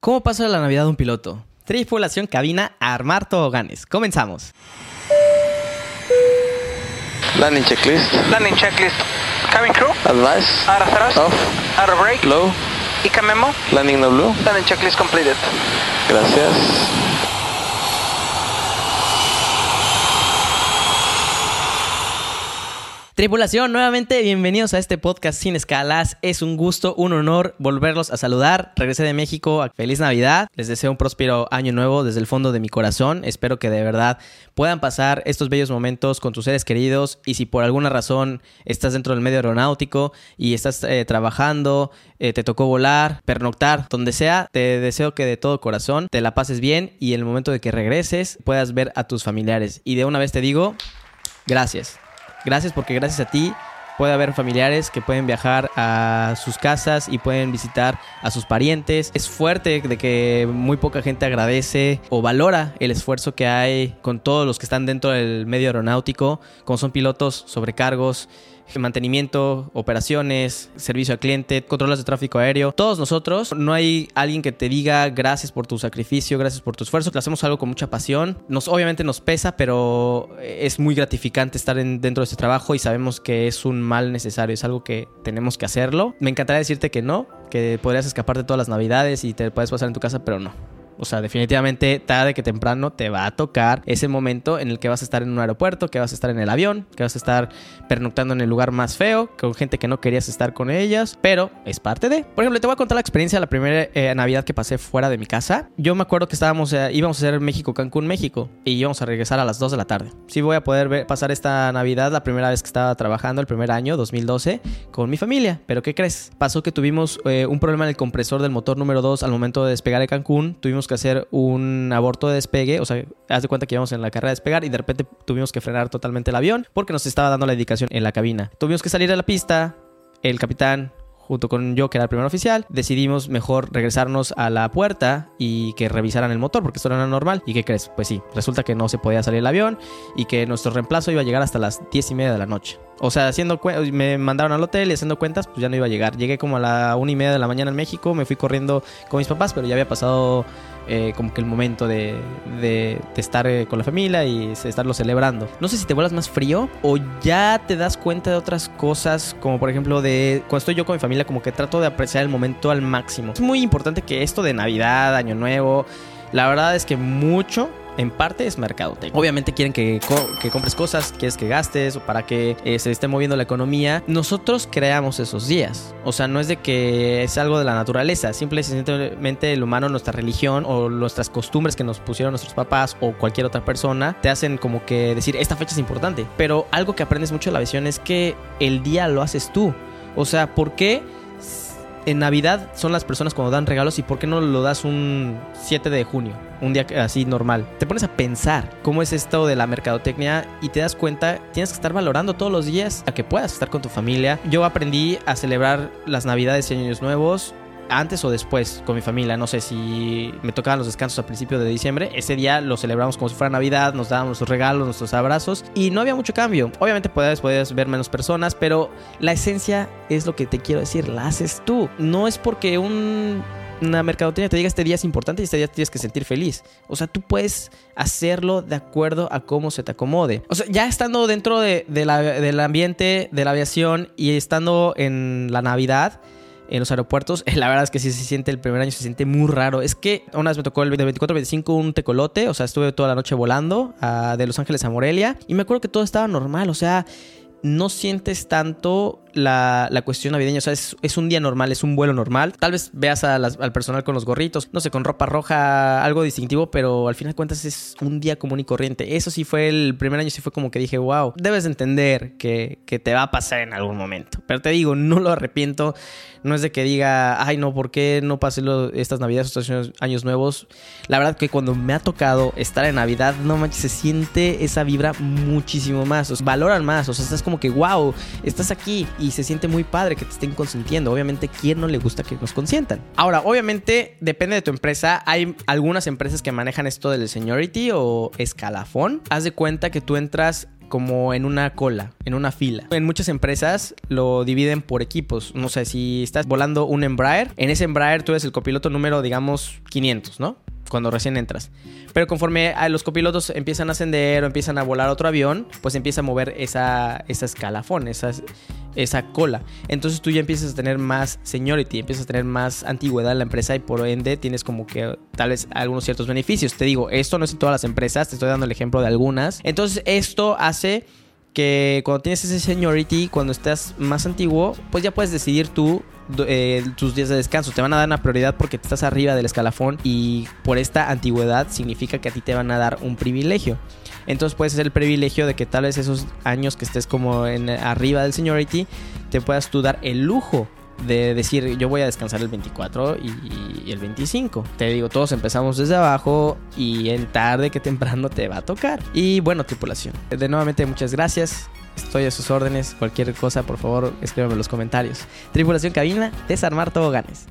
¿Cómo pasa la Navidad de un piloto? Tripulación cabina a armar toboganes. Comenzamos. Landing checklist. Landing checklist. Cabin crew. Advice. Out of thrust. Off. Out of brake. Low. ICA memo. Landing no blue. Landing checklist completed. Gracias. Tripulación, nuevamente bienvenidos a este podcast sin escalas. Es un gusto, un honor volverlos a saludar. Regresé de México. Feliz Navidad. Les deseo un próspero año nuevo desde el fondo de mi corazón. Espero que de verdad puedan pasar estos bellos momentos con tus seres queridos. Y si por alguna razón estás dentro del medio aeronáutico y estás eh, trabajando, eh, te tocó volar, pernoctar, donde sea, te deseo que de todo corazón te la pases bien y en el momento de que regreses puedas ver a tus familiares. Y de una vez te digo, gracias. Gracias porque gracias a ti puede haber familiares que pueden viajar a sus casas y pueden visitar a sus parientes. Es fuerte de que muy poca gente agradece o valora el esfuerzo que hay con todos los que están dentro del medio aeronáutico, como son pilotos, sobrecargos, mantenimiento, operaciones, servicio al cliente, controles de tráfico aéreo. Todos nosotros, no hay alguien que te diga gracias por tu sacrificio, gracias por tu esfuerzo. Hacemos algo con mucha pasión. Nos, obviamente nos pesa, pero es muy gratificante estar en, dentro de este trabajo y sabemos que es un mal necesario, es algo que tenemos que hacerlo. Me encantaría decirte que no, que podrías escapar de todas las navidades y te puedes pasar en tu casa, pero no. O sea, definitivamente tarde que temprano te va a tocar ese momento en el que vas a estar en un aeropuerto, que vas a estar en el avión, que vas a estar pernoctando en el lugar más feo, con gente que no querías estar con ellas, pero es parte de. Por ejemplo, te voy a contar la experiencia de la primera eh, Navidad que pasé fuera de mi casa. Yo me acuerdo que estábamos, eh, íbamos a hacer México, Cancún, México, y íbamos a regresar a las 2 de la tarde. Sí voy a poder ver, pasar esta Navidad, la primera vez que estaba trabajando, el primer año, 2012, con mi familia. Pero ¿qué crees? Pasó que tuvimos eh, un problema en el compresor del motor número 2 al momento de despegar de Cancún. Tuvimos que hacer un aborto de despegue, o sea, haz de cuenta que íbamos en la carrera de despegar y de repente tuvimos que frenar totalmente el avión porque nos estaba dando la indicación en la cabina. Tuvimos que salir a la pista, el capitán junto con yo, que era el primer oficial, decidimos mejor regresarnos a la puerta y que revisaran el motor, porque esto no era normal. ¿Y qué crees? Pues sí, resulta que no se podía salir el avión y que nuestro reemplazo iba a llegar hasta las 10 y media de la noche. O sea, haciendo me mandaron al hotel y haciendo cuentas, pues ya no iba a llegar. Llegué como a la una y media de la mañana en México, me fui corriendo con mis papás, pero ya había pasado eh, como que el momento de, de, estar eh, con la familia y estarlo celebrando. No sé si te vuelas más frío o ya te das cuenta de otras cosas, como por ejemplo de cuando estoy yo con mi familia, como que trato de apreciar el momento al máximo. Es muy importante que esto de Navidad, Año Nuevo, la verdad es que mucho en parte es mercadotecnia. Obviamente quieren que, que, compres cosas, quieres que gastes o para que eh, se esté moviendo la economía. Nosotros creamos esos días. O sea, no es de que es algo de la naturaleza. Simplemente el humano, nuestra religión o nuestras costumbres que nos pusieron nuestros papás o cualquier otra persona te hacen como que decir esta fecha es importante. Pero algo que aprendes mucho de la visión es que el día lo haces tú. O sea, ¿por qué? en Navidad son las personas cuando dan regalos y por qué no lo das un 7 de junio, un día así normal. Te pones a pensar cómo es esto de la mercadotecnia y te das cuenta, tienes que estar valorando todos los días a que puedas estar con tu familia. Yo aprendí a celebrar las Navidades y Años Nuevos antes o después con mi familia. No sé si me tocaban los descansos a principios de diciembre. Ese día lo celebramos como si fuera Navidad, nos dábamos nuestros regalos, nuestros abrazos y no había mucho cambio. Obviamente puedes, puedes ver menos personas, pero la esencia es lo que te quiero decir, la haces tú. No es porque un una mercadotecnia te diga este día es importante y este día tienes que sentir feliz. O sea, tú puedes hacerlo de acuerdo a cómo se te acomode. O sea, ya estando dentro de, del ambiente de la aviación y estando en la Navidad, en los aeropuertos. La verdad es que sí se siente el primer año, se siente muy raro. Es que una vez me tocó el 24-25 un tecolote, o sea, estuve toda la noche volando ah, de Los Ángeles a Morelia y me acuerdo que todo estaba normal, o sea, no sientes tanto la, cuestión navideña. O sea, es, un día normal, es un vuelo normal. Tal vez veas al personal con los gorritos, no sé, con ropa roja, algo distintivo, pero al final de cuentas es un día común y corriente. Eso sí fue el primer año, sí fue como que dije, wow, debes entender que, que te va a pasar en algún momento. Pero te digo, no lo arrepiento. No es de que diga, ay, no, ¿por qué no pasé estas navidades, estos años, nuevos? La verdad que cuando me ha tocado estar en Navidad, no manches, se siente esa vibra muchísimo más. O valoran más. O sea, estás como que, wow, estás aquí y se siente muy padre que te estén consintiendo. Obviamente, ¿quién no le gusta que nos consientan? Ahora, obviamente, depende de tu empresa. Hay algunas empresas que manejan esto del seniority o escalafón. Haz de cuenta que tú entras como en una cola, en una fila. En muchas empresas lo dividen por equipos. No sé, si estás volando un Embraer, en ese Embraer tú eres el copiloto número, digamos, 500, ¿no? Cuando recién entras. Pero conforme los copilotos empiezan a ascender o empiezan a volar otro avión, pues empieza a mover esa, esa escalafón, esa, esa cola. Entonces tú ya empiezas a tener más seniority, empiezas a tener más antigüedad en la empresa y por ende tienes como que tal vez algunos ciertos beneficios. Te digo, esto no es en todas las empresas, te estoy dando el ejemplo de algunas. Entonces esto hace que cuando tienes ese seniority, cuando estás más antiguo, pues ya puedes decidir tú eh, tus días de descanso. Te van a dar una prioridad porque estás arriba del escalafón y por esta antigüedad significa que a ti te van a dar un privilegio. Entonces puedes ser el privilegio de que tal vez esos años que estés como en arriba del seniority te puedas tú dar el lujo de decir yo voy a descansar el 24 y, el 25. Te digo, todos empezamos desde abajo y en tarde que temprano te va a tocar. Y bueno, tripulación. De nuevamente muchas gracias. Estoy a sus órdenes. Cualquier cosa, por favor, escríbeme en los comentarios. Tripulación cabina, desarmar toboganes.